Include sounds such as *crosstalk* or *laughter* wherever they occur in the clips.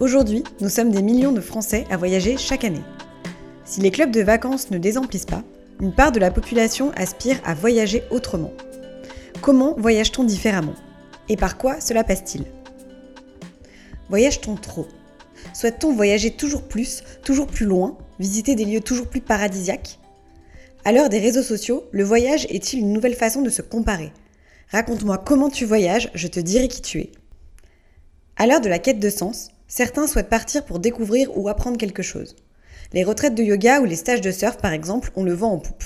Aujourd'hui, nous sommes des millions de Français à voyager chaque année. Si les clubs de vacances ne désemplissent pas, une part de la population aspire à voyager autrement. Comment voyage-t-on différemment? Et par quoi cela passe-t-il? Voyage-t-on trop? Souhaite-t-on voyager toujours plus, toujours plus loin, visiter des lieux toujours plus paradisiaques? À l'heure des réseaux sociaux, le voyage est-il une nouvelle façon de se comparer? Raconte-moi comment tu voyages, je te dirai qui tu es. À l'heure de la quête de sens, certains souhaitent partir pour découvrir ou apprendre quelque chose. Les retraites de yoga ou les stages de surf, par exemple, on le vend en poupe.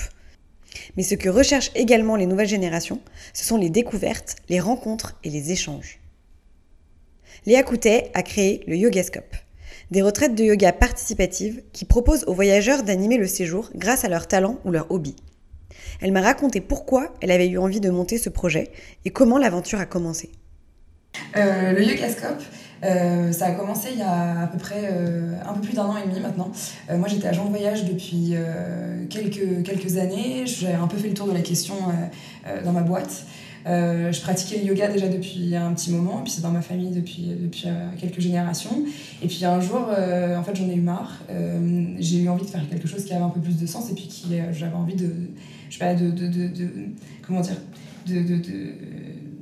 Mais ce que recherchent également les nouvelles générations, ce sont les découvertes, les rencontres et les échanges. Léa Coutet a créé le Yogascope, des retraites de yoga participatives qui proposent aux voyageurs d'animer le séjour grâce à leur talent ou leur hobby. Elle m'a raconté pourquoi elle avait eu envie de monter ce projet et comment l'aventure a commencé. Euh, le Yogascope, euh, ça a commencé il y a à peu près euh, un peu plus d'un an et demi maintenant. Euh, moi j'étais agent de voyage depuis quelques, quelques années. J'ai un peu fait le tour de la question dans ma boîte. je pratiquais le yoga déjà depuis un petit moment, puis c'est dans ma famille depuis, depuis quelques générations. Et puis un jour, en fait, j'en ai eu marre. j'ai eu envie de faire quelque chose qui avait un peu plus de sens et puis qui j'avais envie de, je sais pas, de, de, de comment dire, de, de,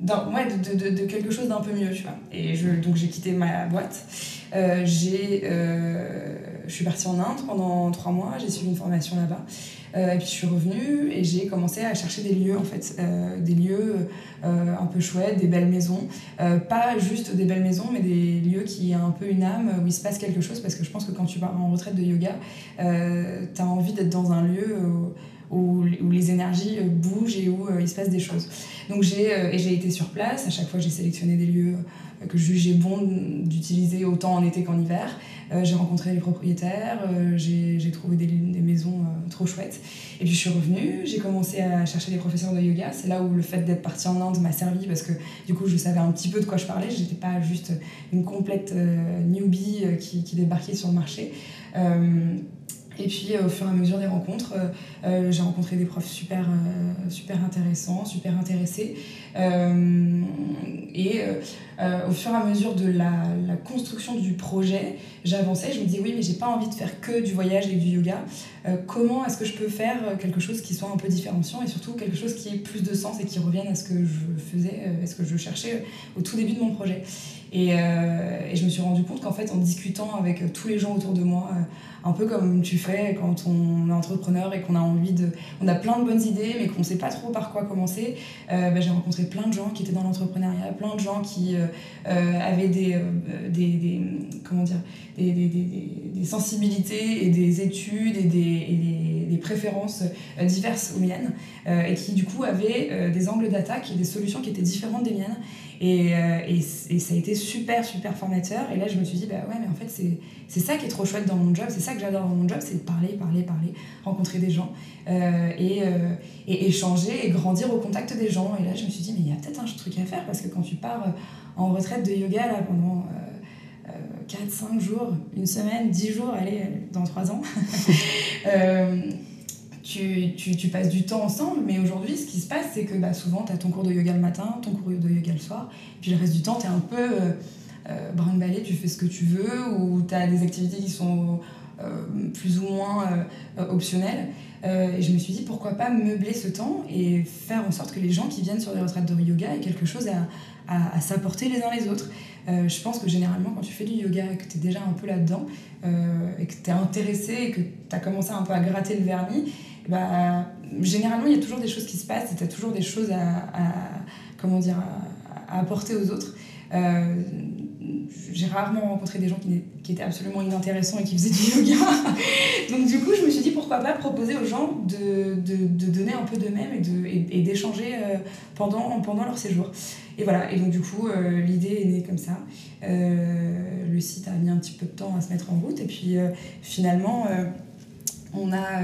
ouais, de, de, de, quelque chose d'un peu mieux, tu vois. Et je, donc j'ai quitté ma boîte. Euh, j'ai, euh, je suis partie en Inde pendant trois mois, j'ai suivi une formation là-bas. Euh, et puis je suis revenue et j'ai commencé à chercher des lieux, en fait, des lieux un peu chouettes, des belles maisons. pas juste des belles maisons, mais des lieux qui ont un peu une âme, où il se passe quelque chose, parce que je pense que quand tu pars en retraite de yoga, tu as envie d'être dans un lieu où, où, les énergies bougent et où il se passe des choses. Donc j'ai et j'ai été sur place. À chaque fois, j'ai sélectionné des lieux que je jugeais bon d'utiliser autant en été qu'en hiver. Euh, j'ai rencontré les propriétaires, euh, j'ai trouvé des, des maisons euh, trop chouettes. Et puis je suis revenue, j'ai commencé à chercher des professeurs de yoga. C'est là où le fait d'être partie en Inde m'a servi parce que du coup je savais un petit peu de quoi je parlais. J'étais pas juste une complète newbie qui, qui, débarquait sur le marché. Et puis au fur et à mesure des rencontres, euh, euh, j'ai rencontré des profs super, euh, super intéressants, super intéressés. et au fur et à mesure de la, la construction du projet, j'avançais, je me disais oui mais j'ai pas envie de faire que du voyage et du yoga. comment est-ce que je peux faire quelque chose qui soit un peu différenciant et surtout quelque chose qui ait plus de sens et qui revienne à ce que je faisais, à ce que je cherchais au tout début de mon projet. Et, et je me suis rendu compte qu'en fait en discutant avec tous les gens autour de moi, un peu comme tu fais quand on est entrepreneur et qu'on a envie de. On a plein de bonnes idées, mais qu'on ne sait pas trop par quoi commencer. Euh, bah, j'ai rencontré plein de gens qui étaient dans l'entrepreneuriat, plein de gens qui euh, euh avaient des, euh, des, des, comment dire, des, des, sensibilités et des études et des, et des, préférences diverses aux miennes, et qui du coup avaient des angles d'attaque et des solutions qui étaient différentes des miennes. Et, et, et, ça a été super, super formateur. Et là, je me suis dit, bah ouais, mais en fait, c'est ça qui est trop chouette dans mon job, c'est ça que j'adore dans mon job, c'est parler, parler, parler, rencontrer des gens euh, et, euh, et, échanger et grandir au contact des gens. Et là, je me suis dit, mais il y a peut-être un truc à faire parce que quand tu pars en retraite de yoga là, pendant euh, 4, 5 jours, une semaine, 10 jours, allez, dans 3 ans, *laughs* tu, tu, passes du temps ensemble, mais aujourd'hui, ce qui se passe, c'est que bah, souvent, tu as ton cours de yoga le matin, ton cours de yoga le soir, puis le reste du temps, tu es un peu euh, euh, brinque tu fais ce que tu veux, ou tu as des activités qui sont euh, plus ou moins euh, optionnelles. Euh, et je me suis dit pourquoi pas meubler ce temps et faire en sorte que les gens qui viennent sur des retraites de yoga aient quelque chose à, à, s'apporter les uns les autres. Euh, je pense que généralement, quand tu fais du yoga et que tu es déjà un peu là-dedans, euh, et que tu es intéressé et que tu as commencé un peu à gratter le vernis, bah, généralement, il y a toujours des choses qui se passent et tu as toujours des choses à, à comment dire, à, apporter aux autres. Euh, j'ai rarement rencontré des gens qui, qui, étaient absolument inintéressants et qui faisaient du yoga. *laughs* Donc du coup, je me suis dit pourquoi pas proposer aux gens de, de, de donner un peu d'eux-mêmes et d'échanger et, et pendant, pendant leur séjour. Et voilà, et donc du coup, euh, l'idée est née comme ça. Euh, le site a mis un petit peu de temps à se mettre en route et puis euh, finalement, on a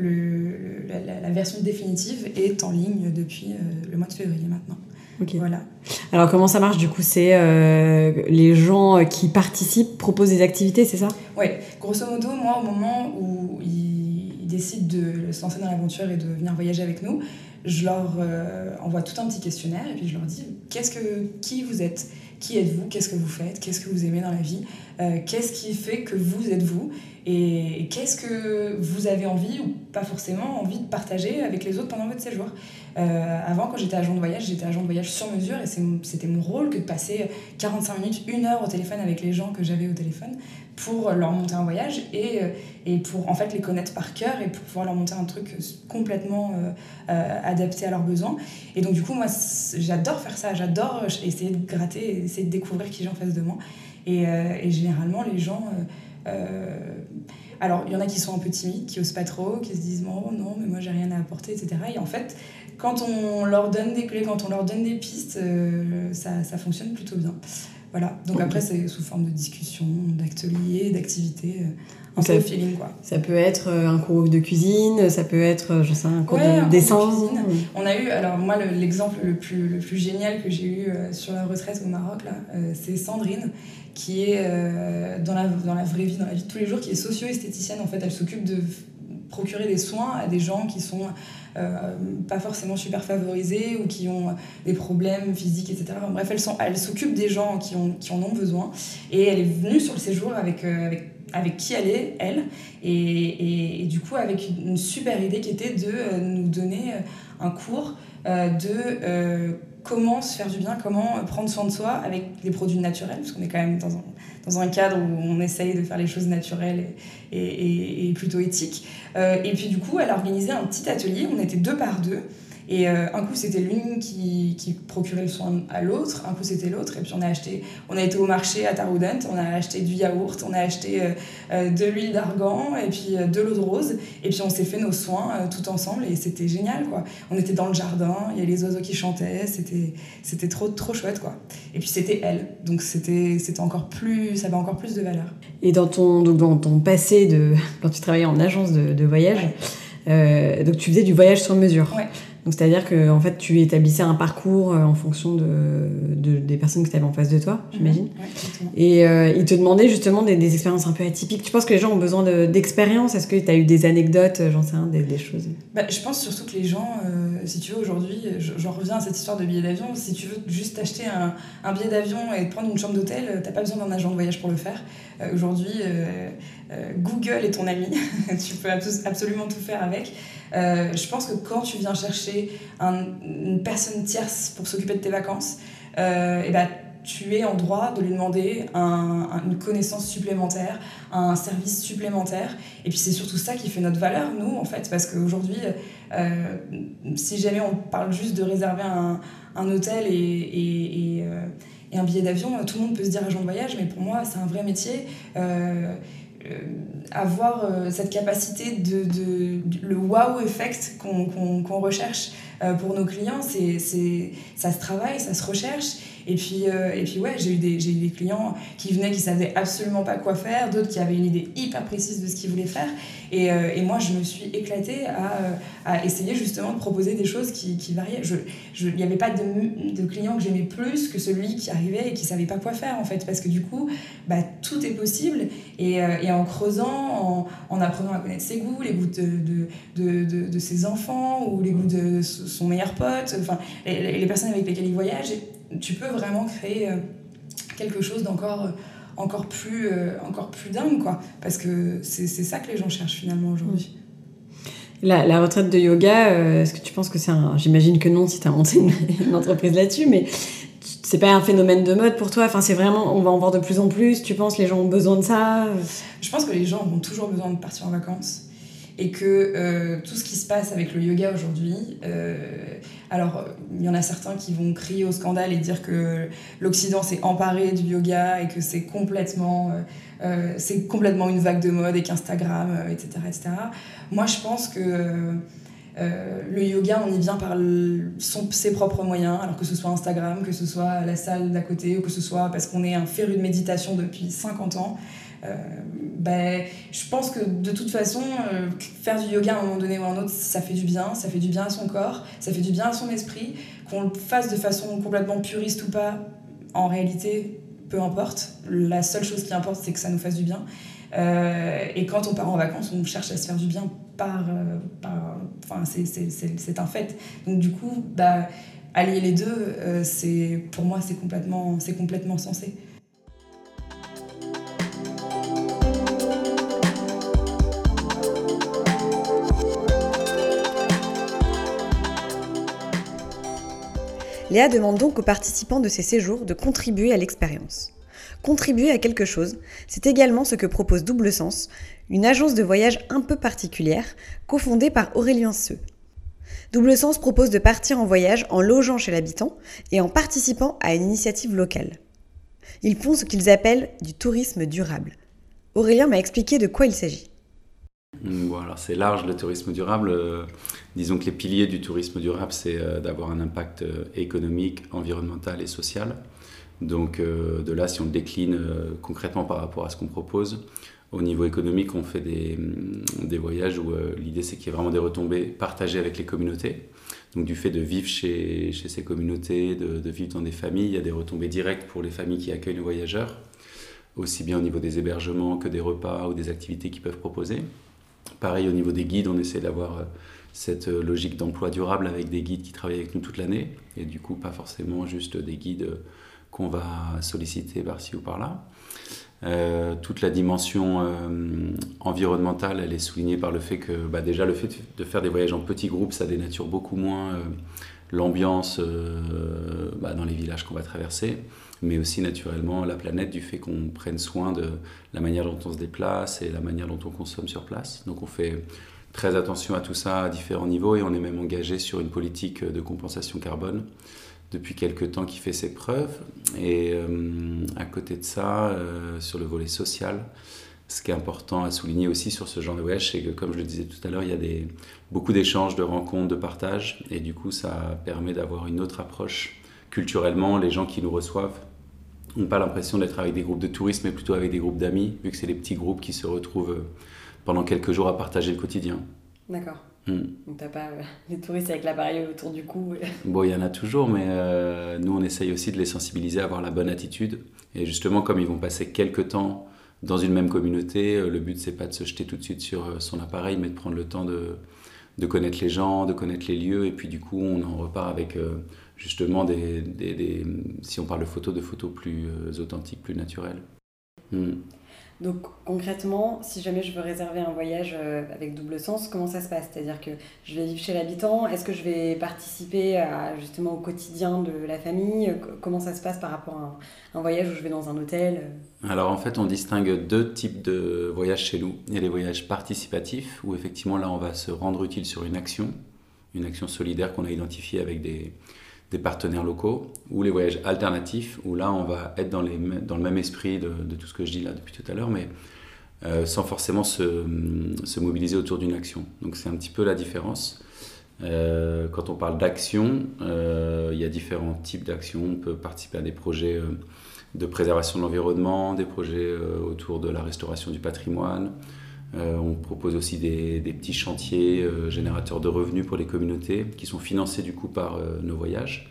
le, la, la, version définitive est en ligne depuis le mois de février maintenant. Okay. Voilà. Alors comment ça marche du coup C'est euh, les gens qui participent proposent des activités, c'est ça? Oui, grosso modo, moi au moment où ils, décident de se lancer dans l'aventure et de venir voyager avec nous, je leur euh, envoie tout un petit questionnaire et puis je leur dis qu'est-ce que qui vous êtes, qui êtes-vous, qu'est-ce que vous faites, qu'est-ce que vous aimez dans la vie, euh, qu'est-ce qui fait que vous êtes vous? Et qu'est-ce que vous avez envie ou pas forcément envie de partager avec les autres pendant votre séjour? Euh, avant, quand j'étais agent de voyage, j'étais agent de voyage sur mesure et c'était mon rôle que de passer 45 minutes, une heure au téléphone avec les gens que j'avais au téléphone pour leur monter un voyage et, et pour en fait les connaître par cœur et pour pouvoir leur monter un truc complètement euh, euh, adapté à leurs besoins. Et donc du coup, moi, j'adore faire ça, j'adore essayer de gratter, essayer de découvrir qui j'ai en face de moi. Et, euh, et généralement, les gens... Euh, alors, il y en a qui sont un peu timides, qui osent pas trop, qui se disent bon, non, mais moi j'ai rien à apporter, etc. Et en fait, quand on leur donne des clés, quand on leur donne des pistes, euh, ça, ça, fonctionne plutôt bien. Voilà. Donc okay. après, c'est sous forme de discussion, d'ateliers, d'activités. Euh, un peu feeling quoi. Ça peut être un cours de cuisine, ça peut être je sais un cours ouais, de dessin. De on a eu alors moi l'exemple le, le, plus le plus génial que j'ai eu euh, sur la retraite au Maroc là, euh, c'est Sandrine qui est euh, dans la dans la vraie vie dans la vie de tous les jours qui est socio-esthéticienne en fait, elle s'occupe de procurer des soins à des gens qui sont euh, pas forcément super favorisés ou qui ont des problèmes physiques, etc. Bref, elle, s'occupe des gens qui, ont, en ont besoin. Et elle est venue sur le séjour avec, euh, qui elle est, elle, et, du coup avec une super idée qui était de euh, nous donner un cours de comment se faire du bien, comment prendre soin de soi avec des produits naturels, parce qu'on est quand même dans un, dans un cadre où on essaye de faire les choses naturelles et, et, et plutôt éthiques. Euh, et puis du coup, elle a organisé un petit atelier, on était deux par deux, et euh, un coup, c'était l'une qui, qui, procurait le soin à l'autre, un coup, c'était l'autre. Et puis, on a acheté, on a été au marché à Taroudant, on a acheté du yaourt, on a acheté euh, euh, de l'huile d'argan et puis de l'eau de rose. Et puis, on s'est fait nos soins tout ensemble et c'était génial, quoi. On était dans le jardin, il y a les oiseaux qui chantaient, c'était, c'était trop, trop chouette, quoi. Et puis, c'était elle. Donc, c'était, c'était encore plus, ça avait encore plus de valeur. Et dans ton, donc dans ton passé, de, *laughs* quand tu travaillais en agence de, de voyage, ouais. donc tu faisais du voyage sur mesure. Ouais. Donc c'est-à-dire que en fait tu établissais un parcours en fonction de, de des personnes que tu avais en face de toi, j'imagine. Mmh, ouais, et euh, ils te demandaient justement des, des, expériences un peu atypiques. Tu penses que les gens ont besoin d'expérience? De, Est-ce que tu as eu des anecdotes, j'en sais rien, des, des choses? Bah, Je pense surtout que les gens, euh, si tu veux aujourd'hui, j'en reviens à cette histoire de billet d'avion, si tu veux juste acheter un, un billet d'avion et prendre une chambre d'hôtel, t'as pas besoin d'un agent de voyage pour le faire. Euh, aujourd'hui, Google est ton ami, *laughs* tu peux absolument tout faire avec. Euh, je pense que quand tu viens chercher un, une personne tierce pour s'occuper de tes vacances, euh, et ben, tu es en droit de lui demander un, un, une connaissance supplémentaire, un service supplémentaire. Et puis c'est surtout ça qui fait notre valeur, nous, en fait, parce qu'aujourd'hui, euh, si jamais on parle juste de réserver un, un hôtel et, et, et, et un billet d'avion, tout le monde peut se dire agent de voyage, mais pour moi, c'est un vrai métier. Avoir euh, cette capacité de, le wow effect qu'on qu qu recherche. euh, pour nos clients c'est ça se travaille ça se recherche. Et puis euh, et puis ouais j'ai eu des j'ai eu des clients qui venaient qui savaient absolument pas quoi faire d'autres qui avaient une idée hyper précise de ce qu'ils voulaient faire. Et, euh, et moi je me suis éclatée à, à essayer justement de proposer des choses qui, qui variaient. Je il n'y avait pas de, de client que j'aimais plus que celui qui arrivait et qui savait pas quoi faire en fait. Parce que du coup bah, tout est possible. Et, euh, et en creusant en, en, apprenant à connaître ses goûts les goûts de, de, de, de ses enfants ou les goûts de son meilleur pote enfin les, les personnes avec lesquelles il voyage tu peux vraiment créer euh, quelque chose d'encore encore plus euh, encore plus dingue quoi. Parce que c'est ça que les gens cherchent finalement aujourd'hui. La, la retraite de yoga, euh, est-ce que tu penses que c'est un... J'imagine que non si tu as monté une, *laughs* une entreprise là-dessus, mais c'est pas un phénomène de mode pour toi? Enfin, c'est vraiment, on va en voir de plus en plus. Tu penses les gens ont besoin de ça? Je pense que les gens ont toujours besoin de partir en vacances et que euh, tout ce qui se passe avec le yoga aujourd'hui, euh, alors il y en a certains qui vont crier au scandale et dire que l'Occident s'est emparé du yoga et que c'est complètement, euh, c'est complètement une vague de mode et qu'Instagram, etc., etc. Moi, je pense que le yoga, on y vient par son, ses propres moyens, alors que ce soit Instagram, que ce soit la salle d'à côté, ou que ce soit parce qu'on est un féru de méditation depuis 50 ans. Ben, je pense que de toute façon, euh, faire du yoga à un moment donné ou à un autre, ça fait du bien, ça fait du bien à son corps, ça fait du bien à son esprit. Qu'on le fasse de façon complètement puriste ou pas, en réalité, peu importe. La seule chose qui importe, c'est que ça nous fasse du bien. Euh, et quand on part en vacances, on cherche à se faire du bien par. par enfin, c'est un fait. Donc, du coup, bah, allier les deux, c'est pour moi, c'est complètement, complètement sensé. Léa demande donc aux participants de ces séjours de contribuer à l'expérience. Contribuer à quelque chose, c'est également ce que propose Double Sens, une agence de voyage un peu particulière, cofondée par Aurélien Seux. Double Sens propose de partir en voyage en logeant chez l'habitant et en participant à une initiative locale. Ils font ce qu'ils appellent du tourisme durable. Aurélien m'a expliqué de quoi il s'agit. Alors c'est large le tourisme durable. Euh, disons que les piliers du tourisme durable, c'est euh, d'avoir un impact euh, économique, environnemental et social. Donc de là, si on le décline concrètement par rapport à ce qu'on propose, au niveau économique, on fait des, mm, des voyages où l'idée c'est qu'il y ait vraiment des retombées partagées avec les communautés. Donc du fait de vivre chez, chez ces communautés, de, vivre dans des familles, il y a des retombées directes pour les familles qui accueillent les voyageurs, aussi bien au niveau des hébergements que des repas ou des activités qu'ils peuvent proposer. Pareil au niveau des guides, on essaie d'avoir euh, cette euh, logique d'emploi durable avec des guides qui travaillent avec nous toute l'année et du coup pas forcément juste des guides euh, qu'on va solliciter par-ci ou par-là. toute la dimension environnementale, elle est soulignée par le fait que bah, déjà le fait de faire des voyages en petits groupes, ça dénature beaucoup moins l'ambiance bah, dans les villages qu'on va traverser mais aussi naturellement la planète du fait qu'on prenne soin de la manière dont on se déplace et la manière dont on consomme sur place. Donc on fait très attention à tout ça à différents niveaux et on est même engagé sur une politique de compensation carbone depuis quelques temps qui fait ses preuves. Et euh, à côté de ça, euh, sur le volet social, ce qui est important à souligner aussi sur ce genre de voyage, c'est que comme je le disais tout à l'heure, il y a des, beaucoup d'échanges, de rencontres, de partages, et du coup ça permet d'avoir une autre approche culturellement. Les gens qui nous reçoivent n'ont pas l'impression d'être avec des groupes de touristes, mais plutôt avec des groupes d'amis, vu que c'est des petits groupes qui se retrouvent euh, pendant quelques jours à partager le quotidien. D'accord. Hmm. Donc t'as pas euh, les touristes avec l'appareil autour du cou *laughs* Bon, il y en a toujours, mais euh, nous on essaye aussi de les sensibiliser à avoir la bonne attitude. Et justement, comme ils vont passer quelques temps dans une même communauté, le but c'est pas de se jeter tout de suite sur son appareil, mais de prendre le temps de, de connaître les gens, de connaître les lieux, et puis du coup on en repart avec justement des, des, si on parle de photos, de photos plus euh, authentiques, plus naturelles. Hmm. Donc concrètement, si jamais je veux réserver un voyage euh, avec double sens, comment ça se passe? C'est-à-dire que je vais vivre chez l'habitant, est-ce que je vais participer à, justement au quotidien de la famille? Comment ça se passe par rapport à un, voyage où je vais dans un hôtel? Alors en fait, on distingue deux types de voyages chez nous. Il y a les voyages participatifs, où effectivement là, on va se rendre utile sur une action, une action solidaire qu'on a identifiée avec des, des partenaires locaux, ou les voyages alternatifs, où là on va être dans, le même esprit de, tout ce que je dis là depuis tout à l'heure, mais euh, sans forcément se, se mobiliser autour d'une action. Donc c'est un petit peu la différence. Euh, quand on parle d'action, euh, il y a différents types d'actions. On peut participer à des projets de préservation de l'environnement, des projets autour de la restauration du patrimoine, euh, on propose aussi des, petits chantiers euh, générateurs de revenus pour les communautés qui sont financés du coup par euh, nos voyages.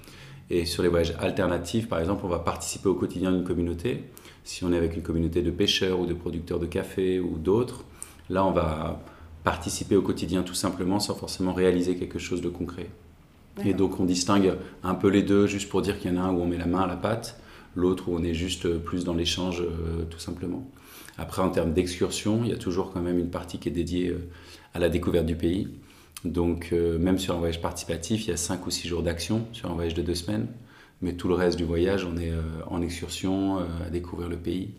Et sur les voyages alternatifs, par exemple, on va participer au quotidien d'une communauté. Si on est avec une communauté de pêcheurs ou de producteurs de café ou d'autres, là on va participer au quotidien tout simplement sans forcément réaliser quelque chose de concret. Et donc on distingue un peu les deux juste pour dire qu'il y en a un où on met la main à la pâte, l'autre où on est juste plus dans l'échange tout simplement. Après, en termes d'excursion, il y a toujours quand même une partie qui est dédiée euh, à la découverte du pays. Donc, même sur un voyage participatif, il y a 5 ou 6 jours d'action sur un voyage de 2 semaines. Mais tout le reste du voyage, on est en excursion, à découvrir le pays,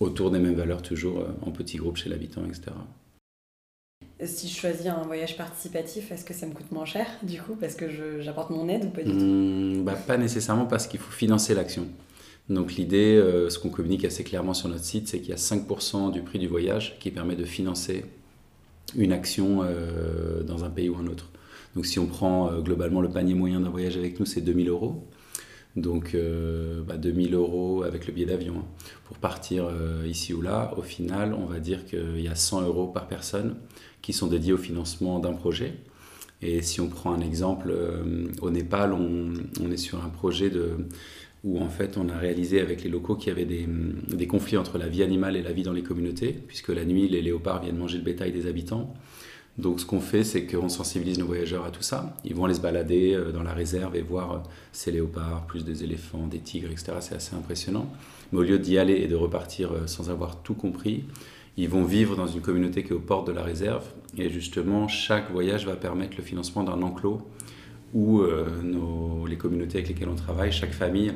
autour des mêmes valeurs, toujours en petits groupes chez l'habitant, etc. Si je choisis un voyage participatif, est-ce que ça me coûte moins cher du coup? Parce que j'apporte mon aide ou pas du tout? Mmh, bah, Pas nécessairement parce qu'il faut financer l'action. Donc l'idée, euh, ce qu'on communique assez clairement sur notre site, c'est qu'il y a 5% du prix du voyage qui permet de financer une action euh, dans un pays ou un autre. Donc si on prend euh, globalement le panier moyen d'un voyage avec nous, c'est 2000 euros. Donc bah, 2000 euros avec le billet d'avion. Hein. Pour partir ici ou là, au final, on va dire qu'il y a 100 euros par personne qui sont dédiés au financement d'un projet. Et si on prend un exemple, au Népal, on, est sur un projet de, où en fait on a réalisé avec les locaux qu'il y avait des, des, conflits entre la vie animale et la vie dans les communautés, puisque la nuit les léopards viennent manger le bétail des habitants. Donc ce qu'on fait, c'est qu'on sensibilise nos voyageurs à tout ça. Ils vont aller se balader euh, dans la réserve et voir euh, ces léopards, plus des éléphants, des tigres, etc. C'est assez impressionnant. Mais au lieu d'y aller et de repartir sans avoir tout compris, ils vont vivre dans une communauté qui est aux portes de la réserve. Et justement, chaque voyage va permettre le financement d'un enclos où euh, les communautés avec lesquelles on travaille, chaque famille,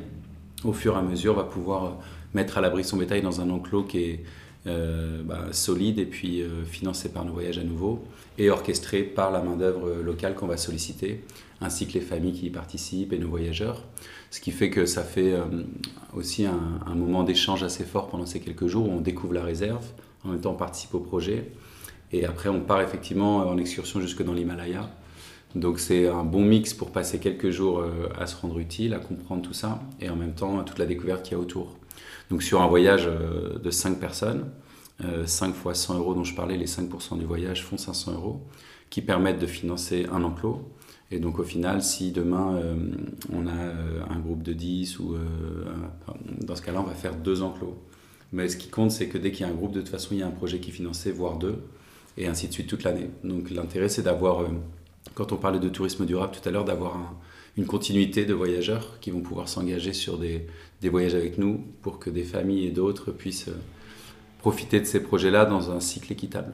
au fur et à mesure, va pouvoir mettre à l'abri son bétail dans un enclos qui est euh, bah, solide et puis euh, financé par nos voyages à nouveau et orchestré par la main-d'œuvre locale qu'on va solliciter, ainsi que les familles qui y participent et nos voyageurs. Ce qui fait que ça fait aussi un, un moment d'échange assez fort pendant ces quelques jours où on découvre la réserve, en même temps on participe au projet. Et après, on part effectivement en excursion jusque dans l'Himalaya. Donc c'est un bon mix pour passer quelques jours euh, à se rendre utile, à comprendre tout ça, et en même temps toute la découverte qu'il y a autour. Donc sur un voyage euh, de 5 personnes, 5 euh, fois 100 euros dont je parlais, les 5% du voyage font 500 euros, qui permettent de financer un enclos. Et donc au final, si demain on a un groupe de 10, ou dans ce cas-là, on va faire deux enclos. Mais ce qui compte, c'est que dès qu'il y a un groupe, de toute façon, il y a un projet qui est financé, voire deux, et ainsi de suite toute l'année. Donc l'intérêt, c'est d'avoir, quand on parlait de tourisme durable tout à l'heure, d'avoir une continuité de voyageurs qui vont pouvoir s'engager sur des, des, voyages avec nous pour que des familles et d'autres puissent euh, profiter de ces projets-là dans un cycle équitable.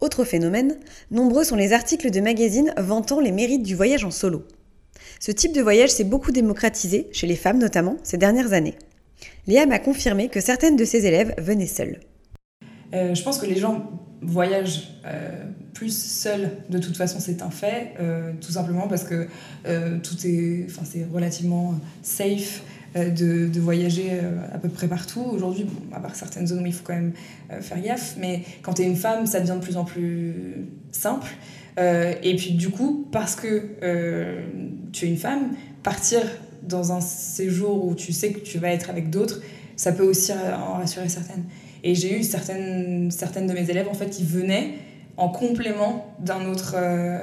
Autre phénomène, nombreux sont les articles de magazines vantant les mérites du voyage en solo. Ce type de voyage s'est beaucoup démocratisé, chez les femmes notamment, ces dernières années. Léa m'a confirmé que certaines de ses élèves venaient seules. Euh, je pense que les gens voyagent euh, plus seuls, de toute façon c'est un fait, euh, tout simplement parce que tout est, enfin, c'est relativement safe de, de, voyager à peu près partout. Aujourd'hui, à part certaines zones où il faut quand même faire gaffe, mais quand tu es une femme, ça devient de plus en plus simple. et puis du coup, parce que tu es une femme, partir dans un séjour où tu sais que tu vas être avec d'autres, ça peut aussi en rassurer certaines. Et j'ai eu certaines, certaines de mes élèves, en fait, qui venaient en complément d'un autre, euh,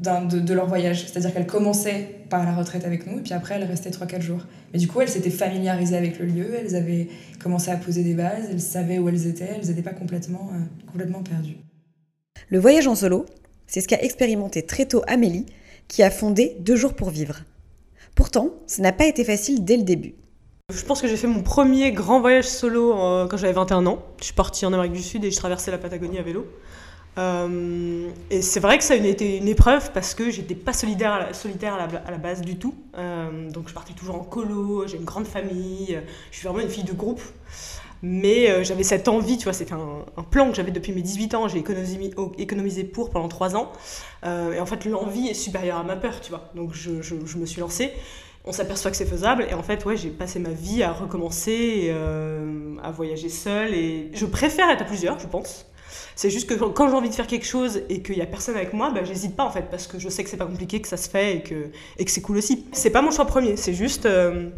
de, leur voyage. C'est-à-dire qu'elles commençaient par la retraite avec nous, et puis après, elles restaient 3-4 jours. Mais du coup, elles s'étaient familiarisées avec le lieu, elles avaient commencé à poser des bases, elles savaient où elles étaient, elles n'étaient pas complètement, euh, complètement perdues. Le voyage en solo, c'est ce qu'a expérimenté très tôt Amélie, qui a fondé Deux jours pour vivre. Pourtant, ça n'a pas été facile dès le début. Je pense que j'ai fait mon premier grand voyage solo euh, quand j'avais 21 ans. Je suis partie en Amérique du Sud et je traversais la Patagonie à vélo. Euh, et c'est vrai que ça a été une épreuve parce que j'étais pas solitaire à la, base du tout. Euh, donc je partais toujours en colo, j'ai une grande famille, je suis vraiment une fille de groupe. Mais j'avais cette envie, tu vois, c'était un, plan que j'avais depuis mes 18 ans, j'ai économisé, pour pendant 3 ans. et en fait, l'envie est supérieure à ma peur, tu vois. Donc je me suis lancée on s'aperçoit que c'est faisable. Et en fait, ouais, j'ai passé ma vie à recommencer, euh, à voyager seule. Et je préfère être à plusieurs, je pense. C'est juste que quand j'ai envie de faire quelque chose et qu'il y a personne avec moi, bah, j'hésite pas en fait, parce que je sais que c'est pas compliqué, que ça se fait et que, et que c'est cool aussi. C'est pas mon choix premier, c'est juste, euh,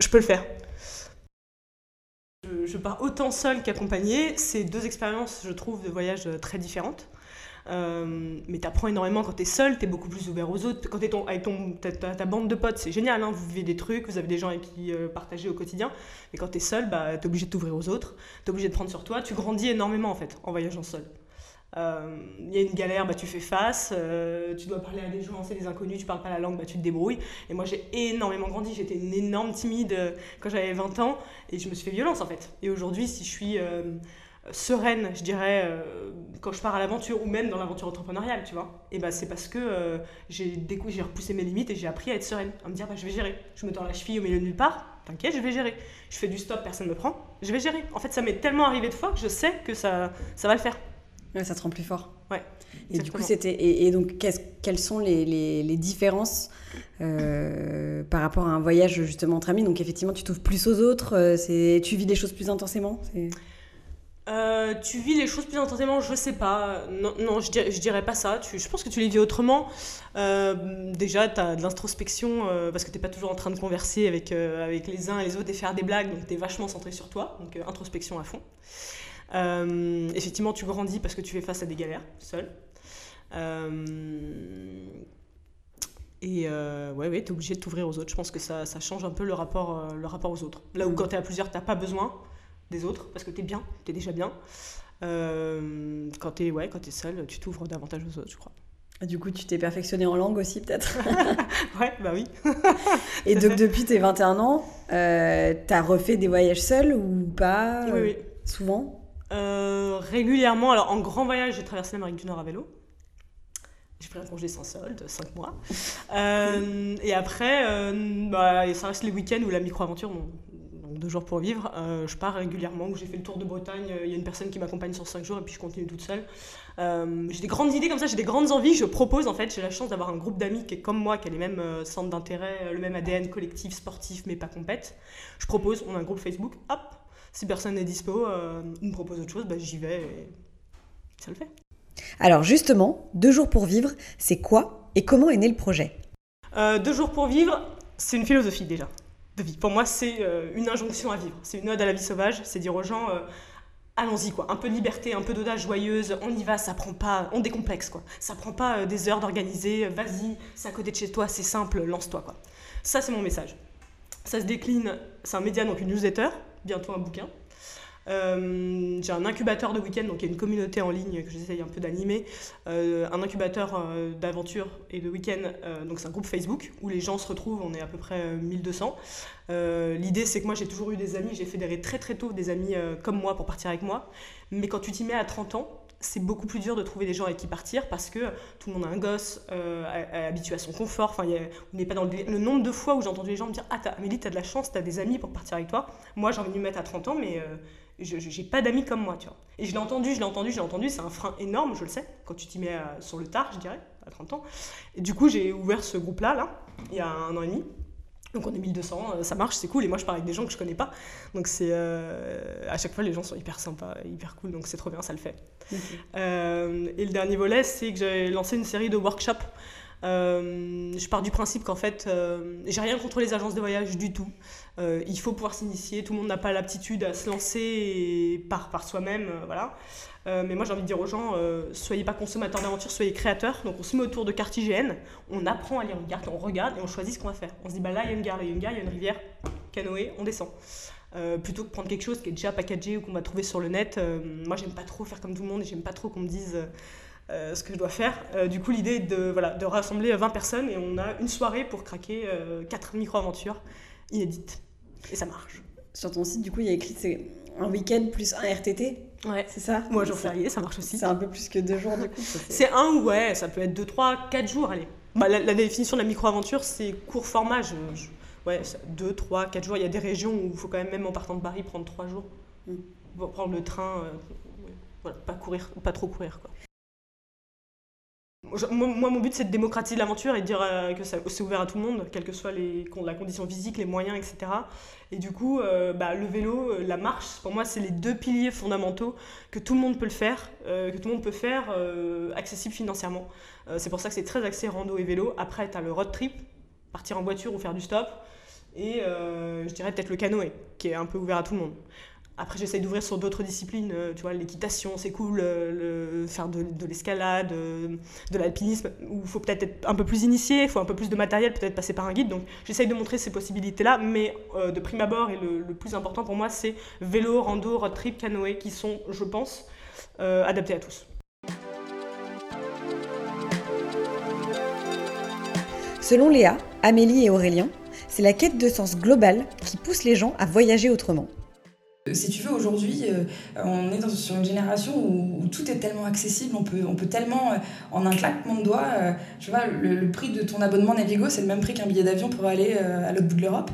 je peux le faire. Je, je pars autant seule qu'accompagnée. C'est deux expériences, je trouve, de voyage très différentes. Euh, mais tu apprends énormément quand tu es seul, tu es beaucoup plus ouvert aux autres. Quand tu es avec ton, ta, bande de potes, c'est génial, hein, vous vivez des trucs, vous avez des gens avec qui euh, partager au quotidien. Mais quand tu es seul, bah, tu es obligé de t'ouvrir aux autres, tu es obligé de prendre sur toi. Tu grandis énormément en fait en voyageant seul. Il euh, y a une galère, bah, tu fais face, tu dois parler à des gens, c'est des inconnus, tu parles pas la langue, bah, tu te débrouilles. Et moi j'ai énormément grandi, j'étais une énorme timide quand j'avais 20 ans et je me suis fait violence en fait. Et aujourd'hui, si je suis sereine, je dirais, euh, quand je pars à l'aventure ou même dans l'aventure entrepreneuriale, tu vois. Et bah, c'est parce que euh, j'ai j'ai repoussé mes limites et j'ai appris à être sereine, à me dire bah, je vais gérer. Je me tends la cheville au milieu de nulle part, t'inquiète, je vais gérer. Je fais du stop, personne ne me prend, je vais gérer. En fait, ça m'est tellement arrivé de fois que je sais que ça, ça va le faire. Ouais, ça te rend plus fort. Ouais, Et du coup, c'était. Et, et donc, quelles sont les, les- les différences euh, par rapport à un voyage justement entre amis? Donc, effectivement, tu t'ouvres plus aux autres, c'est, tu vis les choses plus intensément Euh, tu vis les choses plus intensément, je sais pas. Non, je, dirais, dirais pas ça. Je pense que tu les vis autrement. Euh, déjà, tu as de l'introspection euh, parce que t'es pas toujours en train de converser avec, avec les uns et les autres et faire des blagues, donc tu es vachement centré sur toi. Donc, introspection à fond. Effectivement, tu grandis parce que tu fais face à des galères seul. Et euh, ouais, ouais tu es obligé de t'ouvrir aux autres. Je pense que ça, change un peu le rapport, le rapport aux autres. Là où quand tu es à plusieurs, tu pas besoin des autres parce que tu es bien, tu es déjà bien. Euh, quand tu es, ouais, quand es seul, tu t'ouvres davantage aux autres, je crois. Du coup, tu t'es perfectionné en langue aussi, peut-être? *laughs* Ouais, bah oui. *laughs* Et donc, depuis tes 21 ans, euh, t'as refait des voyages seuls ou pas? Oui, oui. Souvent? Euh, régulièrement, alors en grand voyage, j'ai traversé l'Amérique du Nord à vélo. J'ai pris un congé sans solde, 5 mois. Euh, et après, bah, ça reste les week-ends ou la micro-aventure, deux jours pour vivre. Euh, je pars régulièrement, j'ai fait le tour de Bretagne. Il y a une personne qui m'accompagne sur 5 jours et puis je continue toute seule. Euh, j'ai des grandes idées comme ça, j'ai des grandes envies. Je propose, en fait, j'ai la chance d'avoir un groupe d'amis qui est comme moi, qui a les mêmes euh, centres d'intérêt, euh, le même ADN collectif, sportif, mais pas compète. Je propose, on a un groupe Facebook, hop, si personne n'est dispo, euh, il me propose autre chose, bah, j'y vais et ça le fait. Alors justement, deux jours pour vivre, c'est quoi et comment est né le projet? Euh, deux jours pour vivre, c'est une philosophie déjà de vie. Pour moi, c'est euh, une injonction à vivre. C'est une ode à la vie sauvage. C'est dire aux gens, euh, allons-y quoi. Un peu de liberté, un peu d'audace joyeuse. On y va, ça prend pas, on décomplexe quoi. Ça prend pas euh, des heures d'organiser. Vas-y, c'est à côté de chez toi, c'est simple, lance-toi quoi. Ça, c'est mon message. Ça se décline. C'est un média donc une newsletter, bientôt un bouquin. Euh, j'ai un incubateur de week-end, donc il y a une communauté en ligne que j'essaye un peu d'animer. Euh, un incubateur euh, d'aventure et de week-end, euh, donc c'est un groupe Facebook où les gens se retrouvent, on est à peu près euh, 1200. Euh, L'idée c'est que moi j'ai toujours eu des amis, j'ai fédéré très très tôt des amis comme moi pour partir avec moi. Mais quand tu t'y mets à 30 ans, c'est beaucoup plus dur de trouver des gens avec qui partir parce que tout le monde a un gosse, habitué à son confort. Enfin, a- n'est pas dans le, nombre de fois où j'ai entendu les gens me dire Ah, t'as- Amélie, t'as de la chance, t'as des amis pour partir avec toi. Moi, j'ai envie de me mettre à 30 ans, mais je j'ai pas d'amis comme moi, tu vois. Et je l'ai entendu, je l'ai entendu, je l'ai entendu, c'est un frein énorme, je le sais, quand tu t'y mets à- sur le tard, je dirais, à 30 ans. Et du coup, j'ai ouvert ce groupe-là, là, il y a un an et demi. Donc on est 1200, euh, ça marche, c'est cool. Et moi, je pars avec des gens que je connais pas. Donc c'est euh, à chaque fois, les gens sont hyper sympas, hyper cool. Donc c'est trop bien, ça le fait. Euh, et le dernier volet, c'est que j'ai lancé une série de workshops. Euh, je pars du principe qu'en fait, euh, j'ai rien contre les agences de voyage du tout. Euh, il faut pouvoir s'initier. Tout le monde n'a pas l'aptitude à se lancer par, soi-même, euh, voilà. Euh, mais moi, j'ai envie de dire aux gens, euh, soyez pas consommateurs d'aventure, soyez créateurs. Donc, on se met autour de cartes IGN, on apprend à lire une carte, on regarde et on choisit ce qu'on va faire. On se dit, bah là, il y a une gare, il y a une gare, il y a une rivière, canoë, on descend. Euh, plutôt que prendre quelque chose qui est déjà packagé ou qu'on va trouver sur le net. euh, moi, j'aime pas trop faire comme tout le monde et j'aime pas trop qu'on me dise euh, euh, ce que je dois faire. Euh, du coup, l'idée est de, voilà, de rassembler 20 personnes et on a une soirée pour craquer 4 micro-aventures inédites. Et ça marche. Sur ton site, du coup, il y a écrit c'est un week-end plus un RTT, Ouais. c'est ça Moi, jour férié, ça marche aussi. C'est un peu plus que deux jours, du coup. c'est- un ou ouais, ça peut être 2, 3, 4 jours, allez. Bah, la, la définition de la micro-aventure, c'est court format. Je, je- ouais, 2, 3, 4 jours. Il y a des régions où il faut quand même, même en partant de Paris, prendre 3 jours. Mm. Prendre le train, euh, voilà, pas courir, pas trop courir. Quoi. Moi, mon but, c'est de démocratiser l'aventure et de dire euh, que c'est ouvert à tout le monde, quelle que soit la condition physique, les moyens, etc. Et du coup, euh, bah, le vélo, euh, la marche, pour moi, c'est les deux piliers fondamentaux que tout le monde peut le faire, que tout le monde peut faire, accessible financièrement. C'est pour ça que c'est très axé rando et vélo. Après, tu as le road trip, partir en voiture ou faire du stop. Et je dirais peut-être le canoë, qui est un peu ouvert à tout le monde. Après, j'essaye d'ouvrir sur d'autres disciplines. euh, tu vois, l'équitation, c'est cool. euh, faire de, de l'escalade, euh, de l'alpinisme, où il faut peut-être être un peu plus initié, il faut un peu plus de matériel, peut-être passer par un guide. Donc, j'essaye de montrer ces possibilités-là. Mais de prime abord, et le, plus important pour moi, c'est vélo, rando, trip, canoë, qui sont, je pense, adaptés à tous. Selon Léa, Amélie et Aurélien, c'est la quête de sens global qui pousse les gens à voyager autrement. Si tu veux, aujourd'hui, euh, on est dans, sur une génération où, tout est tellement accessible, on peut, on peut tellement, euh, en un claquement de doigts, euh, vois, le, prix de ton abonnement Navigo, c'est le même prix qu'un billet d'avion pour aller à l'autre bout de l'Europe.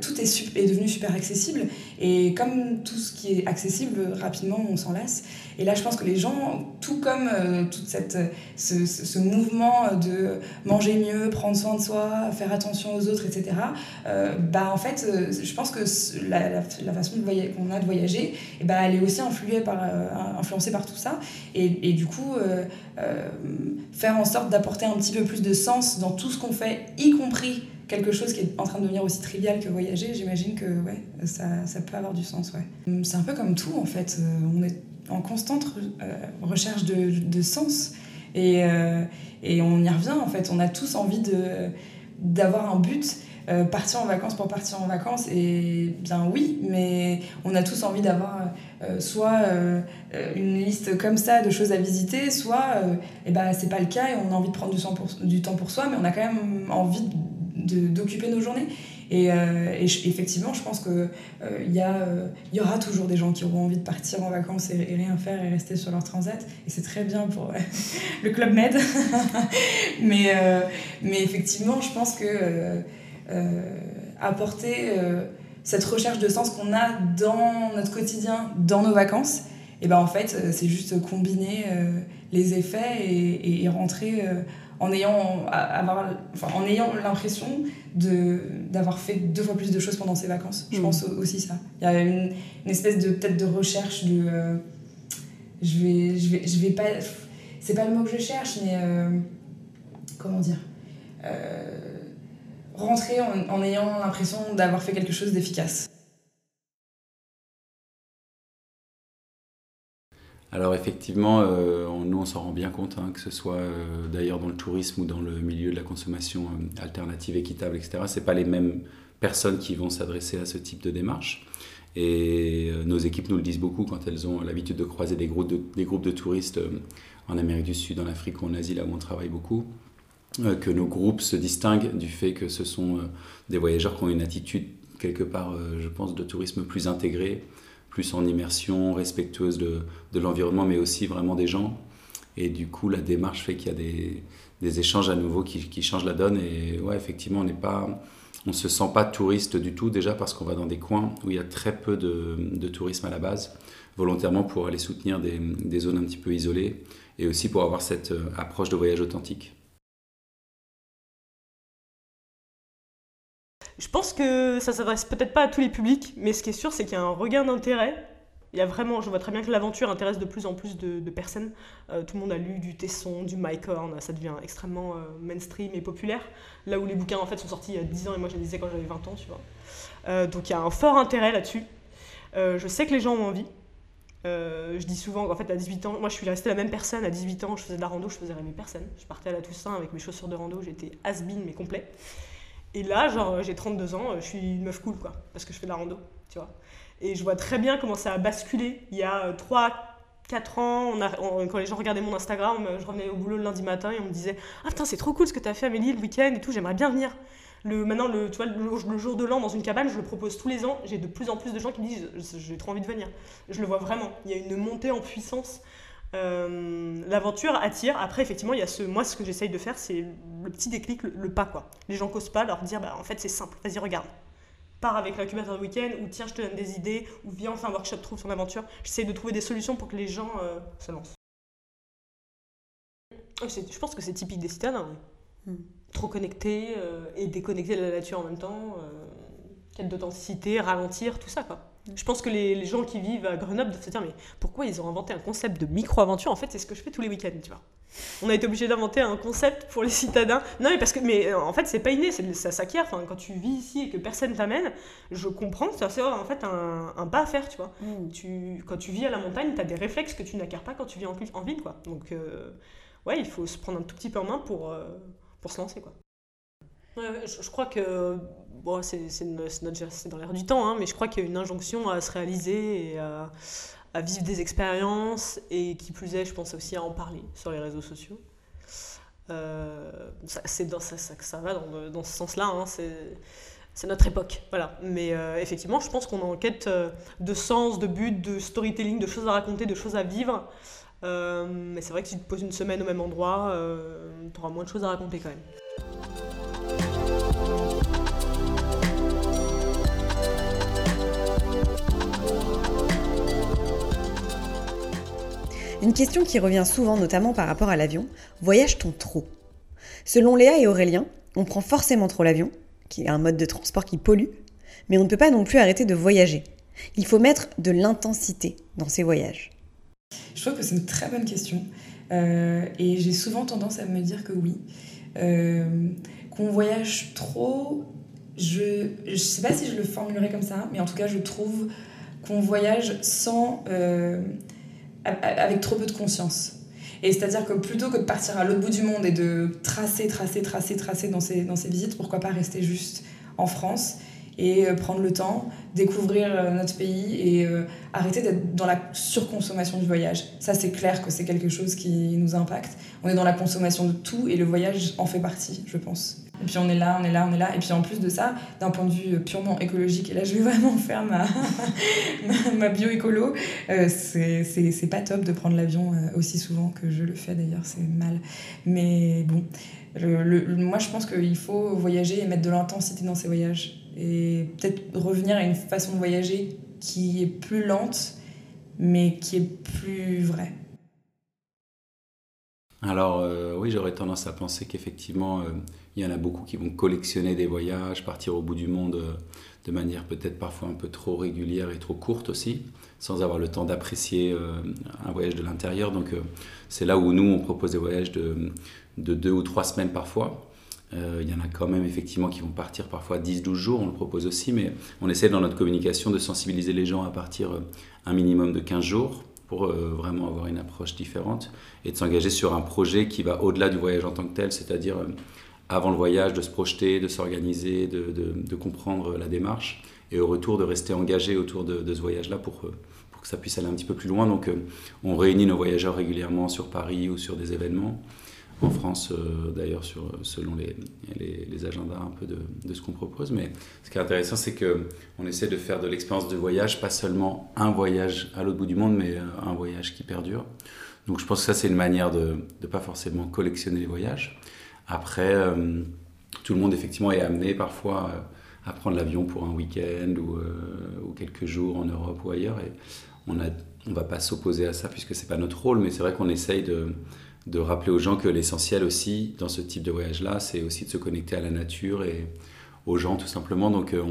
tout est devenu super accessible. Et comme tout ce qui est accessible, rapidement, on s'en lasse. Et là, je pense que les gens, tout comme toute cette, ce, ce, mouvement de manger mieux, prendre soin de soi, faire attention aux autres, etc., bah, en fait, je pense que la, la, la façon qu'on a de voyager, et eh ben, elle est aussi influée par, euh, influencée par tout ça. Et, et du coup, euh, euh, faire en sorte d'apporter un petit peu plus de sens dans tout ce qu'on fait, y compris quelque chose qui est en train de devenir aussi trivial que voyager, j'imagine que ouais, ça, ça, peut avoir du sens. Ouais. C'est un peu comme tout, en fait. On est en constante recherche de, de, sens. Et, et on y revient, en fait. On a tous envie d'avoir un but euh, partir en vacances pour partir en vacances, et bien oui, mais on a tous envie d'avoir euh, soit euh, une liste comme ça de choses à visiter, soit et eh ben, c'est pas le cas et on a envie de prendre du, temps pour, du temps pour soi, mais on a quand même envie d'occuper nos journées. Et, et effectivement, je pense qu'il il y, y aura toujours des gens qui auront envie de partir en vacances et, rien faire et rester sur leur transat. Et c'est très bien pour *laughs* le Club Med. *laughs* mais, mais effectivement, je pense que euh, apporter euh, cette recherche de sens qu'on a dans notre quotidien, dans nos vacances, et ben en fait, euh, c'est juste combiner les effets et, rentrer en ayant, avoir, enfin, en ayant l'impression d'avoir fait deux fois plus de choses pendant ces vacances. Je mmh. pense aussi ça. Il y a une, une espèce de peut-être de recherche de. je vais, je vais, je vais pas. C'est pas le mot que je cherche, mais. comment dire rentrer en, ayant l'impression d'avoir fait quelque chose d'efficace Alors effectivement, euh, nous on s'en rend bien compte, hein, que ce soit euh, d'ailleurs dans le tourisme ou dans le milieu de la consommation euh, alternative, équitable, etc. C'est pas les mêmes personnes qui vont s'adresser à ce type de démarche. Et nos équipes nous le disent beaucoup quand elles ont l'habitude de croiser des groupes de, des groupes de touristes en Amérique du Sud, en Afrique ou en Asie, là où on travaille beaucoup. Que nos groupes se distinguent du fait que ce sont des voyageurs qui ont une attitude quelque part, je pense, de tourisme plus intégré, plus en immersion, respectueuse de, de l'environnement, mais aussi vraiment des gens. Et du coup, la démarche fait qu'il y a des, des, échanges à nouveau qui, qui, changent la donne. Et ouais, effectivement, on n'est pas, on se sent pas touriste du tout, déjà parce qu'on va dans des coins où il y a très peu de, de tourisme à la base, volontairement pour aller soutenir des, des, zones un petit peu isolées, et aussi pour avoir cette approche de voyage authentique. Je pense que ça s'adresse peut-être pas à tous les publics, mais ce qui est sûr, c'est qu'il y a un regain d'intérêt. Il y a vraiment, je vois très bien que l'aventure intéresse de plus en plus de, personnes. Euh, tout le monde a lu du Tesson, du Mike Horn, ça devient extrêmement euh, mainstream et populaire. Là où les bouquins en fait sont sortis il y a 10 ans et moi je les lisais quand j'avais 20 ans, tu vois. Euh, donc il y a un fort intérêt là-dessus. je sais que les gens ont envie. je dis souvent qu'en fait à 18 ans, moi je suis restée la même personne. À 18 ans, je faisais de la rando, je faisais rêver personne. Je partais à la Toussaint avec mes chaussures de rando, j'étais has-been mais complet. Et là, genre, j'ai 32 ans, je suis une meuf cool, quoi, parce que je fais de la rando, tu vois. Et je vois très bien comment ça a basculé. Il y a 3, 4 ans, quand les gens regardaient mon Instagram, je revenais au boulot le lundi matin et on me disait Ah putain, c'est trop cool ce que tu as fait, Amélie, le week-end et tout, j'aimerais bien venir. Le, maintenant, le, le, jour de l'an dans une cabane, je le propose tous les ans. J'ai de plus en plus de gens qui me disent J'ai trop envie de venir. Je le vois vraiment. Il y a une montée en puissance euh, l'aventure attire. Après, effectivement, il y a ce, moi, ce que j'essaye de faire, c'est le petit déclic, le, pas, quoi. Les gens causent pas, leur dire, bah, en fait, c'est simple, vas-y, regarde. Pars avec l'incubateur de week-end, ou tiens, je te donne des idées, ou viens, on fait un workshop, trouve ton aventure. J'essaie de trouver des solutions pour que les gens euh, se lancent. Je pense que c'est typique des citadins. Hmm. Trop connectés euh, et déconnectés de la nature en même temps. quête d'authenticité, ralentir, tout ça, quoi. Je pense que les, gens qui vivent à Grenoble doivent se dire mais pourquoi ils ont inventé un concept de micro-aventure? En fait, c'est ce que je fais tous les week-ends, tu vois. On a été obligé d'inventer un concept pour les citadins. Non, mais parce que, mais euh, en fait, c'est pas inné, ça s'acquiert. Enfin, quand tu vis ici et que personne t'amène, je comprends que c'est en fait un, un, pas à faire, tu vois. Mm. Tu, quand tu vis à la montagne, tu as des réflexes que tu n'acquiers pas quand tu vis en, en ville, quoi. Donc, euh, ouais, il faut se prendre un tout petit peu en main pour, euh, pour se lancer, quoi. Je, crois que c'est dans l'air du temps, hein, mais je crois qu'il y a une injonction à se réaliser et à, vivre des expériences et qui plus est, je pense aussi à en parler sur les réseaux sociaux. Euh, c'est dans ça, ça, ça, va dans, ce sens-là. Hein, c'est notre époque. Mais euh, effectivement, je pense qu'on est en quête euh, de sens, de but, de storytelling, de choses à raconter, de choses à vivre. Euh, mais c'est vrai que si tu te poses une semaine au même endroit, tu auras moins de choses à raconter quand même. Une question qui revient souvent, notamment par rapport à l'avion, voyage-t-on trop? Selon Léa et Aurélien, on prend forcément trop l'avion, qui est un mode de transport qui pollue, mais on ne peut pas non plus arrêter de voyager. Il faut mettre de l'intensité dans ces voyages. Je trouve que c'est une très bonne question. Euh, et j'ai souvent tendance à me dire que oui. Euh, qu'on voyage trop, je ne sais pas si je le formulerai comme ça, mais en tout cas, je trouve qu'on voyage sans, euh, avec trop peu de conscience. Et c'est-à-dire que plutôt que de partir à l'autre bout du monde et de tracer, tracer, tracer, tracer dans ses, dans ses visites, pourquoi pas rester juste en France et euh, prendre le temps, découvrir euh, notre pays et euh, arrêter d'être dans la surconsommation du voyage. Ça, c'est clair que c'est quelque chose qui nous impacte. On est dans la consommation de tout et le voyage en fait partie, je pense. Et puis on est là, on est là, on est là. Et puis en plus de ça, d'un point de vue purement écologique, et là je vais *laughs* vraiment faire ma, *laughs* ma, bio-écolo, c'est pas top de prendre l'avion aussi souvent que je le fais d'ailleurs, c'est mal. Mais bon, le, moi je pense qu'il faut voyager et mettre de l'intensité dans ses voyages et peut-être revenir à une façon de voyager qui est plus lente, mais qui est plus vraie. Alors euh, oui, j'aurais tendance à penser qu'effectivement, euh, il y en a beaucoup qui vont collectionner des voyages, partir au bout du monde euh, de manière peut-être parfois un peu trop régulière et trop courte aussi, sans avoir le temps d'apprécier un voyage de l'intérieur. Donc c'est là où nous, on propose des voyages de, de deux ou trois semaines parfois. Il y en a quand même effectivement qui vont partir parfois 10-12 jours, on le propose aussi, mais on essaie dans notre communication de sensibiliser les gens à partir un minimum de 15 jours pour euh, vraiment avoir une approche différente et de s'engager sur un projet qui va au-delà du voyage en tant que tel, c'est-à-dire avant le voyage de se projeter, de s'organiser, de, comprendre la démarche et au retour de rester engagé autour de, ce voyage-là pour que ça puisse aller un petit peu plus loin. Donc on réunit nos voyageurs régulièrement sur Paris ou sur des événements en France euh, d'ailleurs selon les, les, agendas un peu de, de ce qu'on propose. Mais ce qui est intéressant, c'est qu'on essaie de faire de l'expérience de voyage, pas seulement un voyage à l'autre bout du monde, mais euh, un voyage qui perdure. Donc je pense que ça, c'est une manière de ne pas forcément collectionner les voyages. Après, euh, tout le monde, effectivement, est amené parfois à prendre l'avion pour un week-end ou, ou, quelques jours en Europe ou ailleurs. Et on ne on va pas s'opposer à ça puisque c'est pas notre rôle, mais c'est vrai qu'on essaye de de rappeler aux gens que l'essentiel aussi dans ce type de voyage-là, c'est aussi de se connecter à la nature et aux gens tout simplement. Donc euh,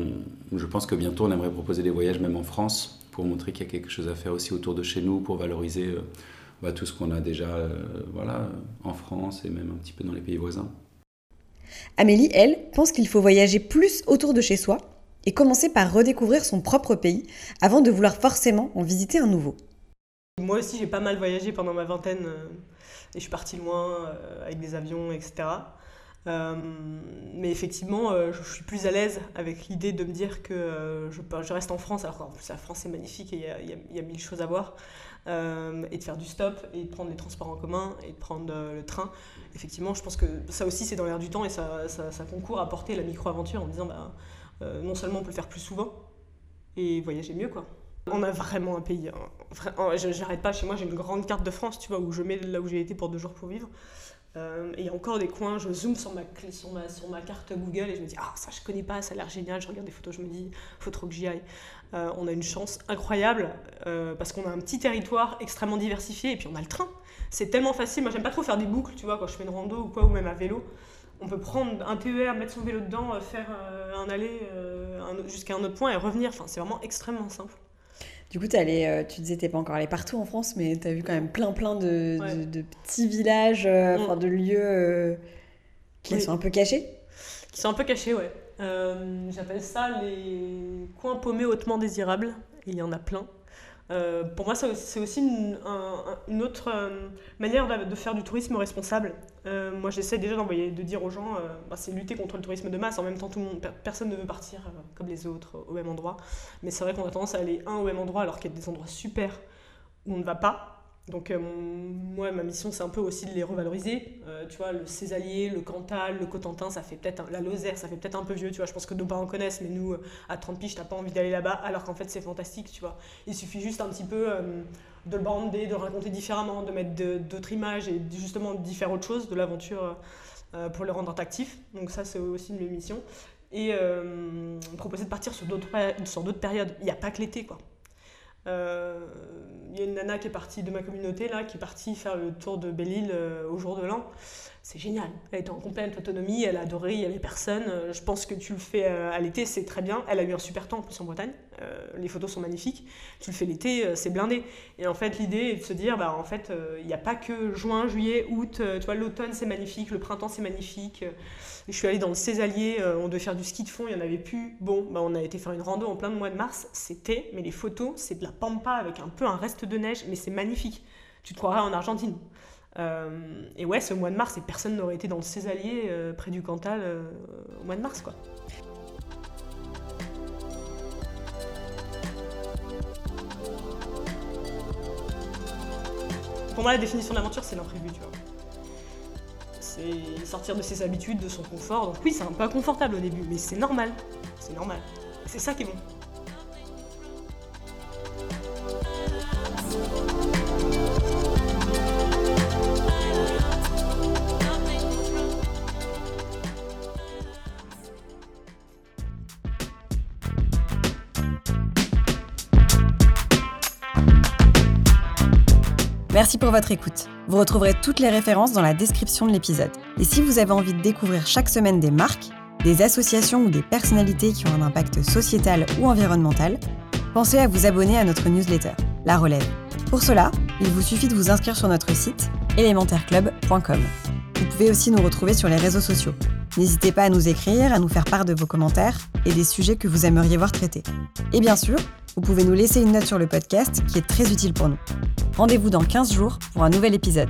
je pense que bientôt on aimerait proposer des voyages même en France pour montrer qu'il y a quelque chose à faire aussi autour de chez nous, pour valoriser euh, bah, tout ce qu'on a déjà euh, voilà, en France et même un petit peu dans les pays voisins. Amélie, elle, pense qu'il faut voyager plus autour de chez soi et commencer par redécouvrir son propre pays avant de vouloir forcément en visiter un nouveau. Moi aussi j'ai pas mal voyagé pendant ma vingtaine et je suis partie loin euh, avec des avions, etc. Euh, mais effectivement, euh, je suis plus à l'aise avec l'idée de me dire que je, reste en France, alors qu'en plus la France est magnifique et il y, a mille choses à voir, et de faire du stop, et de prendre les transports en commun, et de prendre le train. Effectivement, je pense que ça aussi c'est dans l'air du temps et ça, concourt à porter la micro-aventure en disant bah, non seulement on peut le faire plus souvent, et voyager mieux quoi. On a vraiment un pays. Hein. J'arrête pas, chez moi j'ai une grande carte de France, tu vois, où je mets là où j'ai été pour deux jours pour vivre. Euh, et il y a encore des coins, je zoome sur ma, carte Google et je me dis, ah ça je connais pas, ça a l'air génial, je regarde des photos, je me dis, faut trop que j'y aille. Euh, on a une chance incroyable euh, parce qu'on a un petit territoire extrêmement diversifié et puis on a le train. C'est tellement facile, moi j'aime pas trop faire des boucles, tu vois, quand je fais une rando ou quoi, ou même à vélo. On peut prendre un TER, mettre son vélo dedans, faire un aller jusqu'à un autre point et revenir. Enfin, c'est vraiment extrêmement simple. Du coup, allé, euh, tu disais que t'es pas encore allé partout en France, mais tu as vu quand même plein plein de, de, petits villages, euh, mm. de lieux euh, qui sont un peu cachés. Qui sont un peu cachés, ouais. J'appelle ça les coins paumés hautement désirables. il y en a plein. Euh, pour moi, c'est aussi une, autre euh, manière de, faire du tourisme responsable. Euh, moi, j'essaie déjà d'envoyer, de dire aux gens, bah, c'est lutter contre le tourisme de masse. En même temps, tout le monde, personne ne veut partir comme les autres au même endroit. Mais c'est vrai qu'on a tendance à aller un au même endroit alors qu'il y a des endroits super où on ne va pas. Donc euh, moi, ma mission, c'est un peu aussi de les revaloriser. Euh, tu vois, le Césalier, le Cantal, le Cotentin, ça fait peut-être la Lozère, ça fait peut-être un peu vieux. Tu vois, je pense que nos parents connaissent, mais nous, à 30 piges, t'as pas envie d'aller là-bas, alors qu'en fait, c'est fantastique. Tu vois, il suffit juste un petit peu de le bander, de raconter différemment, de mettre d'autres images et justement d'y faire autre chose, de l'aventure pour le rendre attractif. Donc ça, c'est aussi une mes missions. Et proposer de partir sur d'autres périodes. Il n'y a pas que l'été, quoi. Il euh, y a une nana qui est partie de ma communauté, là, qui est partie faire le tour de Belle-Île euh, au jour de l'an. C'est génial. Elle était en complète autonomie, elle a adoré, il n'y avait personne. Euh, je pense que tu le fais à l'été, c'est très bien. Elle a eu un super temps en plus en Bretagne. les photos sont magnifiques. Tu le fais l'été, c'est blindé. Et en fait, l'idée est de se dire, bah, en fait, il n'y a pas que juin, juillet, août. tu vois, l'automne, c'est magnifique, le printemps, c'est magnifique. Je suis allée dans le Césalier, euh, on devait faire du ski de fond, il n'y en avait plus. Bon, bah, on a été faire une rando en plein mois de mars, c'était, mais les photos, c'est de la pampa avec un peu un reste de neige, mais c'est magnifique. Tu te croirais en Argentine. Euh, et ouais, ce mois de mars, et personne n'aurait été dans le Césalier euh, près du Cantal au mois de mars, quoi. Pour moi, la définition de l'aventure, c'est l'imprévu, tu vois c'est sortir de ses habitudes, de son confort. Donc oui, c'est un peu inconfortable au début, mais c'est normal. C'est normal. C'est ça qui est bon. Merci pour votre écoute. Vous retrouverez toutes les références dans la description de l'épisode. Et si vous avez envie de découvrir chaque semaine des marques, des associations ou des personnalités qui ont un impact sociétal ou environnemental, pensez à vous abonner à notre newsletter, La Relève. Pour cela, il vous suffit de vous inscrire sur notre site élémentaireclub.com. Vous pouvez aussi nous retrouver sur les réseaux sociaux. N'hésitez pas à nous écrire, à nous faire part de vos commentaires et des sujets que vous aimeriez voir traités. Et bien sûr, vous pouvez nous laisser une note sur le podcast qui est très utile pour nous. Rendez-vous dans 15 jours pour un nouvel épisode.